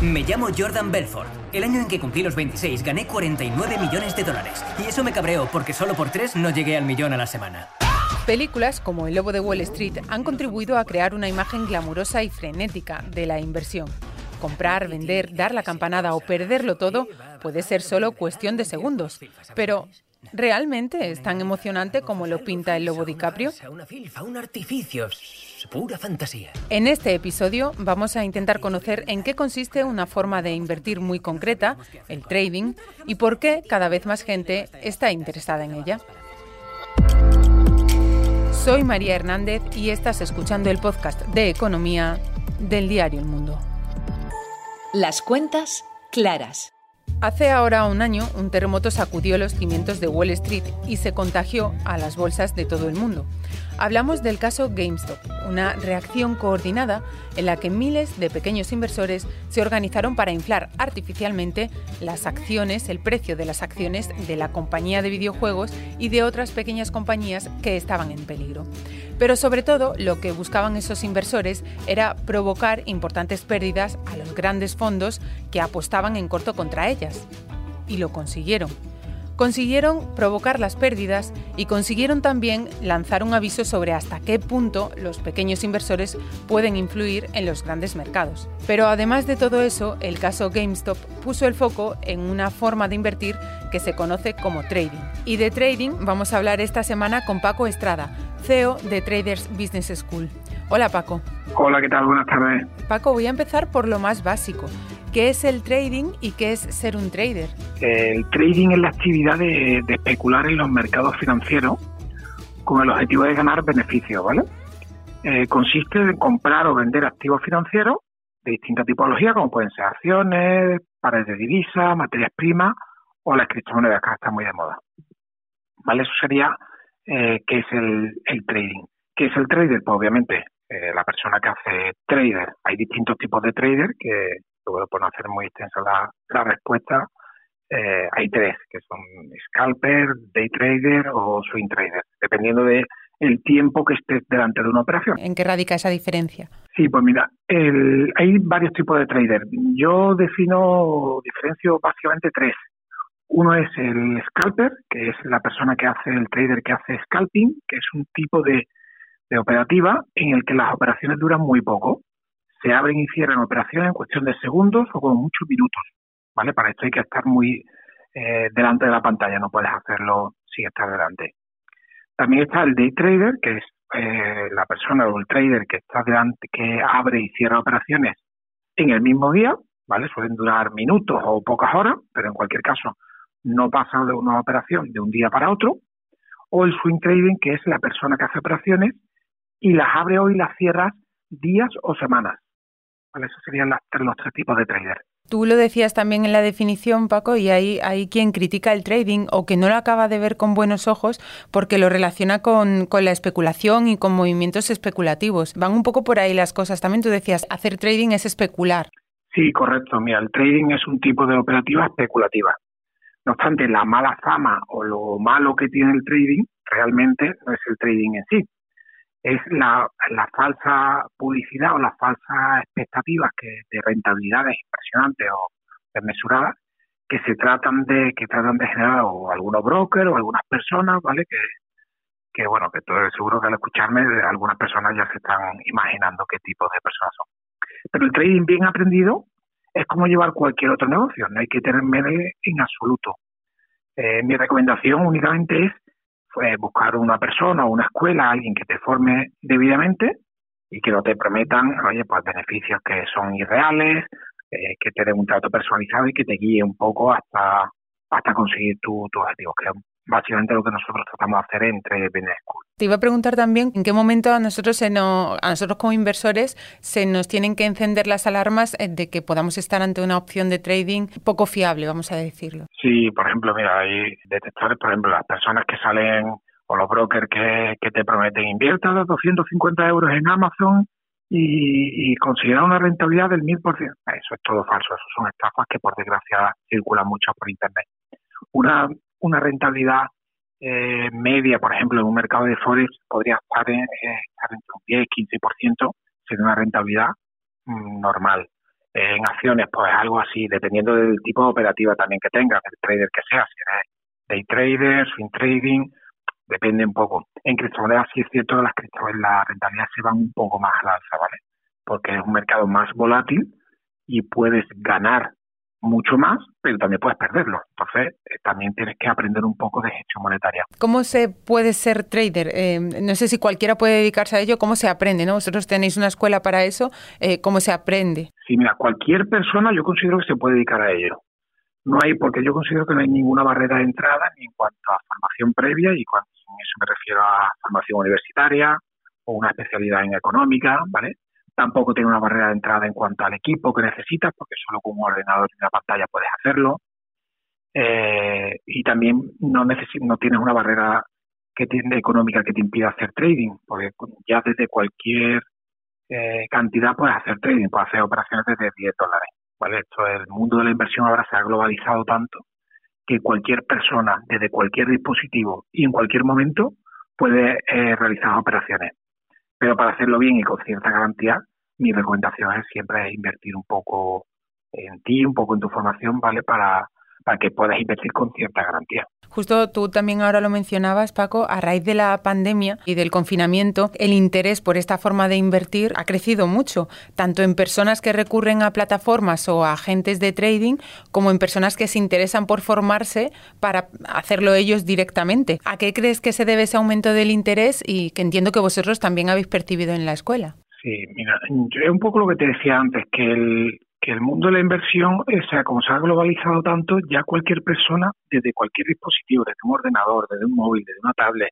Me llamo Jordan Belfort. El año en que cumplí los 26 gané 49 millones de dólares. Y eso me cabreó porque solo por tres no llegué al millón a la semana. Películas como El Lobo de Wall Street han contribuido a crear una imagen glamurosa y frenética de la inversión. Comprar, vender, dar la campanada o perderlo todo puede ser solo cuestión de segundos. Pero, ¿realmente es tan emocionante como lo pinta el Lobo DiCaprio? Pura fantasía. En este episodio vamos a intentar conocer en qué consiste una forma de invertir muy concreta, el trading, y por qué cada vez más gente está interesada en ella. Soy María Hernández y estás escuchando el podcast de economía del diario El Mundo. Las cuentas claras. Hace ahora un año, un terremoto sacudió los cimientos de Wall Street y se contagió a las bolsas de todo el mundo. Hablamos del caso GameStop, una reacción coordinada en la que miles de pequeños inversores se organizaron para inflar artificialmente las acciones, el precio de las acciones de la compañía de videojuegos y de otras pequeñas compañías que estaban en peligro. Pero sobre todo, lo que buscaban esos inversores era provocar importantes pérdidas a los grandes fondos que apostaban en corto contra ellas. Y lo consiguieron consiguieron provocar las pérdidas y consiguieron también lanzar un aviso sobre hasta qué punto los pequeños inversores pueden influir en los grandes mercados. Pero además de todo eso, el caso GameStop puso el foco en una forma de invertir que se conoce como trading. Y de trading vamos a hablar esta semana con Paco Estrada, CEO de Traders Business School. Hola Paco. Hola, ¿qué tal? Buenas tardes. Paco, voy a empezar por lo más básico. ¿Qué es el trading y qué es ser un trader? El trading es la actividad de, especular en los mercados financieros con el objetivo de ganar beneficios, ¿vale? Eh, consiste en comprar o vender activos financieros de distintas tipologías, como pueden ser acciones, pares de divisas, materias primas o las criptomonedas, que están muy de moda. ¿Vale? Eso sería eh, qué es el, trading. ¿Qué es el trader? Pues obviamente eh, la persona que hace trader. Hay distintos tipos de trader que, bueno, por no hacer muy extensa la, respuesta, eh, hay tres, que son scalper, day trader o swing trader, dependiendo de el tiempo que estés delante de una operación. ¿En qué radica esa diferencia? Sí, pues mira, hay varios tipos de trader. Yo defino, diferencio básicamente tres. Uno es el scalper, que es la persona que hace el trader que hace scalping, que es un tipo de operativa en el que las operaciones duran muy poco se abren y cierran operaciones en cuestión de segundos o con muchos minutos, ¿vale? Para esto hay que estar muy eh, delante de la pantalla, no puedes hacerlo sin estar delante. También está el day trader, que es eh, la persona o el trader que está delante, que abre y cierra operaciones en el mismo día, ¿vale? Suelen durar minutos o pocas horas, pero en cualquier caso no pasa de una operación de un día para otro. O el swing trading, que es la persona que hace operaciones y las abre hoy y las cierra días o semanas. Esos serían los tres tipos de trader. Tú lo decías también en la definición, Paco, y hay, hay quien critica el trading o que no lo acaba de ver con buenos ojos porque lo relaciona con, con, la especulación y con movimientos especulativos. Van un poco por ahí las cosas. También tú decías, hacer trading es especular. Sí, correcto. Mira, el trading es un tipo de operativa especulativa. No obstante, la mala fama o lo malo que tiene el trading realmente no es el trading en sí, es la, falsa publicidad o las falsas expectativas que, de rentabilidades impresionantes o desmesuradas que se tratan de que tratan de generar o algunos brokers o algunas personas, ¿vale? Que, que bueno, que todo, seguro que al escucharme algunas personas ya se están imaginando qué tipo de personas son. Pero el trading bien aprendido es como llevar cualquier otro negocio, no hay que tener miedo en absoluto. Eh, mi recomendación únicamente es buscar una persona o una escuela, alguien que te forme debidamente y que no te prometan, oye, pues beneficios que son irreales, eh, que te den un trato personalizado y que te guíe un poco hasta, hasta conseguir tus tu objetivos, que básicamente lo que nosotros tratamos de hacer entre Business School. Te iba a preguntar también en qué momento a nosotros se nos, a nosotros como inversores se nos tienen que encender las alarmas eh, de que podamos estar ante una opción de trading poco fiable, vamos a decirlo. Sí, por ejemplo, mira, hay detectores, por ejemplo, las personas que salen o los brokers que, que te prometen invierta 250 euros en Amazon y, y una rentabilidad del 1000%. Eso es todo falso, eso son estafas que por desgracia circulan mucho por Internet. Una una rentabilidad eh, media, por ejemplo, en un mercado de Forex podría estar, en, eh, estar entre un 10 15%, sería una rentabilidad mm, normal. En acciones, pues algo así, dependiendo del tipo de operativa también que tengas, del trader que sea, si eres day trader, swing trading, depende un poco. En criptomonedas sí es cierto que las criptomonedas, la rentabilidad se van un poco más al alza, ¿vale? Porque es un mercado más volátil y puedes ganar mucho más, pero también puedes perderlo. Entonces, eh, también tienes que aprender un poco de gestión monetaria. ¿Cómo se puede ser trader? Eh, no sé si cualquiera puede dedicarse a ello. ¿Cómo se aprende? ¿no? Vosotros tenéis una escuela para eso. Eh, ¿Cómo se aprende? Sí, mira, cualquier persona yo considero que se puede dedicar a ello. No hay, porque yo considero que no hay ninguna barrera de entrada ni en cuanto a formación previa y cuando eso me refiero a formación universitaria o una especialidad en económica, ¿vale? Tampoco tiene una barrera de entrada en cuanto al equipo que necesitas, porque solo con un ordenador y una pantalla puedes hacerlo. Eh, y también no, no tienes una barrera que tiene, económica que te impida hacer trading, porque ya desde cualquier eh, cantidad puedes hacer trading, puedes hacer operaciones desde 10 dólares. ¿vale? Esto, el mundo de la inversión ahora se ha globalizado tanto que cualquier persona, desde cualquier dispositivo y en cualquier momento, puede eh, realizar operaciones. Pero para hacerlo bien y con cierta garantía, mi recomendación es siempre invertir un poco en ti, un poco en tu formación, ¿vale? Para, para que puedas invertir con cierta garantía. Justo tú también ahora lo mencionabas, Paco, a raíz de la pandemia y del confinamiento, el interés por esta forma de invertir ha crecido mucho, tanto en personas que recurren a plataformas o a agentes de trading, como en personas que se interesan por formarse para hacerlo ellos directamente. ¿A qué crees que se debe ese aumento del interés y que entiendo que vosotros también habéis percibido en la escuela? Sí, mira, es un poco lo que te decía antes, que el, que el mundo de la inversión, o sea, como se ha globalizado tanto, ya cualquier persona, desde cualquier dispositivo, desde un ordenador, desde un móvil, desde una tablet,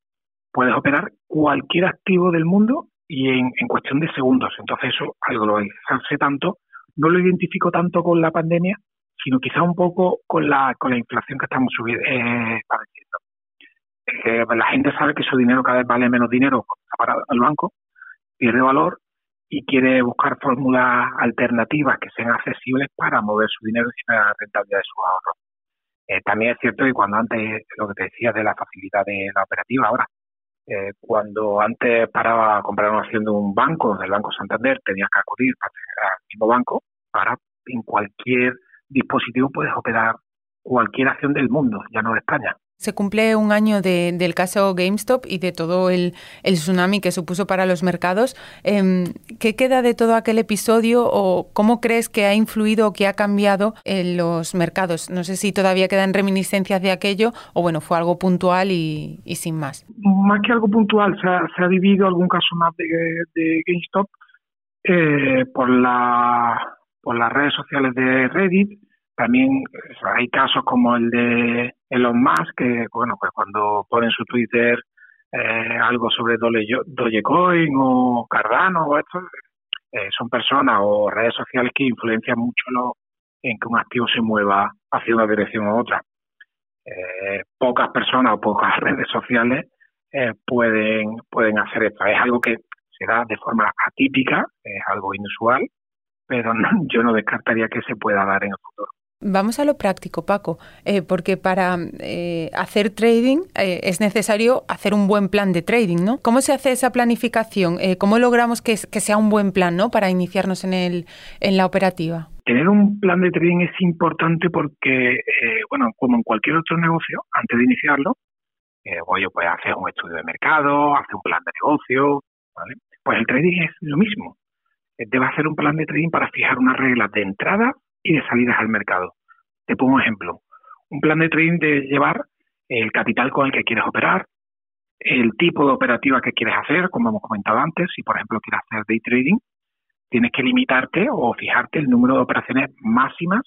puedes operar cualquier activo del mundo y en, cuestión de segundos. Entonces eso, al globalizarse tanto, no lo identifico tanto con la pandemia, sino quizá un poco con la, con la inflación que estamos subiendo, eh, padeciendo. La gente sabe que su dinero cada vez vale menos dinero para el banco, pierde valor y quiere buscar fórmulas alternativas que sean accesibles para mover su dinero y la rentabilidad de sus ahorros. Eh, también es cierto que cuando antes, lo que te decía de la facilidad de la operativa, ahora, eh, cuando antes paraba a comprar una acción de un banco, del Banco Santander, tenías que acudir al mismo banco, para en cualquier dispositivo puedes operar cualquier acción del mundo, ya no de España. Se cumple un año del caso GameStop y de todo el, tsunami que supuso para los mercados. Em, ¿Qué queda de todo aquel episodio o cómo crees que ha influido o que ha cambiado en los mercados? No sé si todavía quedan reminiscencias de aquello o bueno, fue algo puntual y, sin más. Más que algo puntual, se ha, se vivido algún caso más de, GameStop eh, por, la, por las redes sociales de Reddit también hay casos como el de Elon Musk, que bueno, pues cuando pone en su Twitter eh, algo sobre Dogecoin o Cardano o esto, eh, son personas o redes sociales que influencian mucho lo, en que un activo se mueva hacia una dirección u otra. Eh, pocas personas o pocas redes sociales pueden, pueden hacer esto. Es algo que se da de forma atípica, es algo inusual, pero yo no descartaría que se pueda dar en el futuro. Vamos a lo práctico, Paco, eh, porque para eh, hacer trading eh, es necesario hacer un buen plan de trading, ¿no? ¿Cómo se hace esa planificación? ¿Cómo logramos que, sea un buen plan, ¿no? Para iniciarnos en, el, en la operativa. Tener un plan de trading es importante porque, bueno, como en cualquier otro negocio, antes de iniciarlo, oye, pues hacer un estudio de mercado, hacer un plan de negocio, ¿vale? Pues el trading es lo mismo. Debe hacer un plan de trading para fijar unas reglas de entrada y de salidas al mercado. Te pongo un ejemplo. Un plan de trading de llevar el capital con el que quieres operar, el tipo de operativa que quieres hacer, como hemos comentado antes, si por ejemplo quieres hacer day trading, tienes que limitarte o fijarte el número de operaciones máximas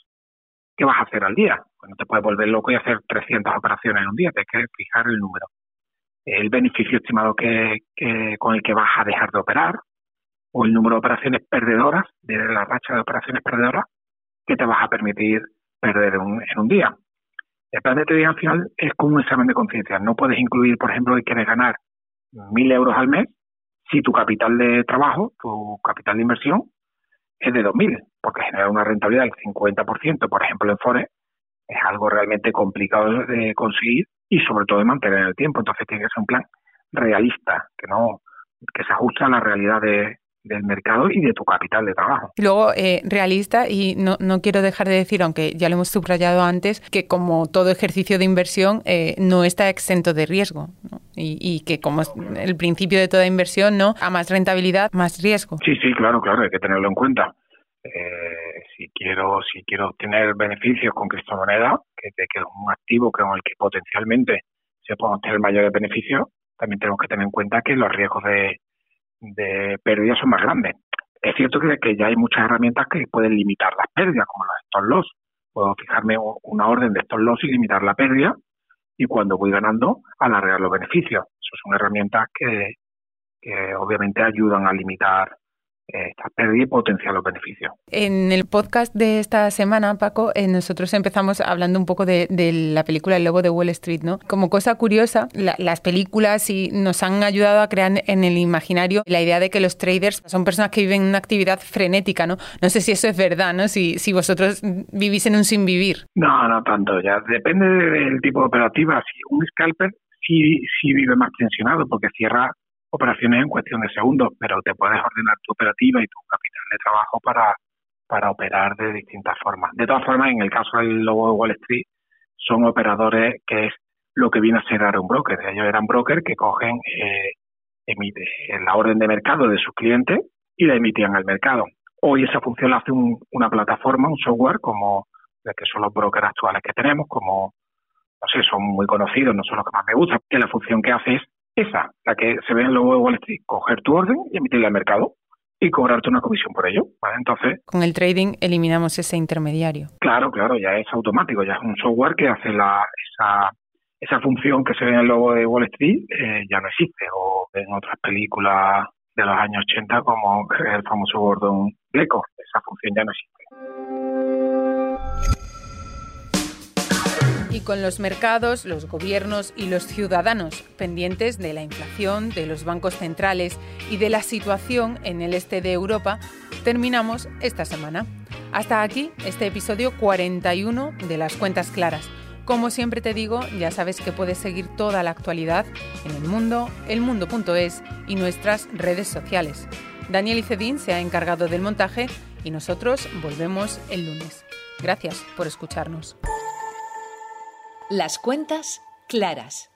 que vas a hacer al día. Pues no te puedes volver loco y hacer 300 operaciones en un día, tienes que fijar el número. El beneficio estimado que, con el que vas a dejar de operar, o el número de operaciones perdedoras, de la racha de operaciones perdedoras, que te vas a permitir perder en un día. El plan de trading al final es como un examen de conciencia. No puedes incluir, por ejemplo, que quieres ganar mil euros al mes si tu capital de trabajo, tu capital de inversión, es de 2.000, porque generar una rentabilidad del 50%, por ejemplo, en Forex, es algo realmente complicado de conseguir y sobre todo de mantener en el tiempo. Entonces tiene que ser un plan realista, que no que se ajuste a la realidad de, del mercado y de tu capital de trabajo. Luego, eh, realista, y no, no, quiero dejar de decir, aunque ya lo hemos subrayado antes, que como todo ejercicio de inversión eh, no está exento de riesgo. Y, y, que como es el principio de toda inversión, ¿no? A más rentabilidad, más riesgo. Sí, sí, claro, claro, hay que tenerlo en cuenta. Eh, si quiero si quiero obtener beneficios con criptomonedas, que, que es un activo con el que potencialmente se pueden obtener mayores beneficios, también tenemos que tener en cuenta que los riesgos de, de pérdidas son más grandes. Es cierto que, ya hay muchas herramientas que pueden limitar las pérdidas, como los stop loss. Puedo fijarme una orden de stop loss y limitar la pérdida, y cuando voy ganando, alargar los beneficios. Esas son herramientas que obviamente ayudan a limitar esta pérdida y potenciar los beneficios. En el podcast de esta semana, Paco, eh, nosotros empezamos hablando un poco de, la película El Lobo de Wall Street, ¿no? Como cosa curiosa, las películas y nos han ayudado a crear en el imaginario la idea de que los traders son personas que viven una actividad frenética, ¿no? No sé si eso es verdad, ¿no? Si, si vosotros vivís en un sin vivir. No, no tanto, ya depende del tipo de operativa. Si un scalper sí, sí vive más tensionado porque cierra operaciones en cuestión de segundos, pero te puedes ordenar tu operativa y tu capital de trabajo para, para operar de distintas formas. De todas formas, en el caso del lobo de Wall Street, son operadores que es lo que viene a ser un broker. Ellos eran brokers que cogen eh, emite, la orden de mercado de sus clientes y la emitían al mercado. Hoy esa función la hace una plataforma, un software como el que son los brokers actuales que tenemos, como, no sé, son muy conocidos, no son los que más me gustan, que la función que hace es esa, la que se ve en el logo de Wall Street, coger tu orden y emitirla al mercado y cobrarte una comisión por ello. Entonces, con el trading eliminamos ese intermediario. Claro, claro, ya es automático, ya es un software que hace la, esa, esa función que se ve en el logo de Wall Street, eh, ya no existe. O en otras películas de los años 80 como el famoso Gordon Gekko, esa función ya no existe. Y con los mercados, los gobiernos y los ciudadanos pendientes de la inflación, de los bancos centrales y de la situación en el este de Europa, terminamos esta semana. Hasta aquí este episodio 41 de las cuentas claras. Como siempre te digo, ya sabes que puedes seguir toda la actualidad en el mundo, elmundo.es y nuestras redes sociales. Daniel Icedín se ha encargado del montaje y nosotros volvemos el lunes. Gracias por escucharnos. Las cuentas claras.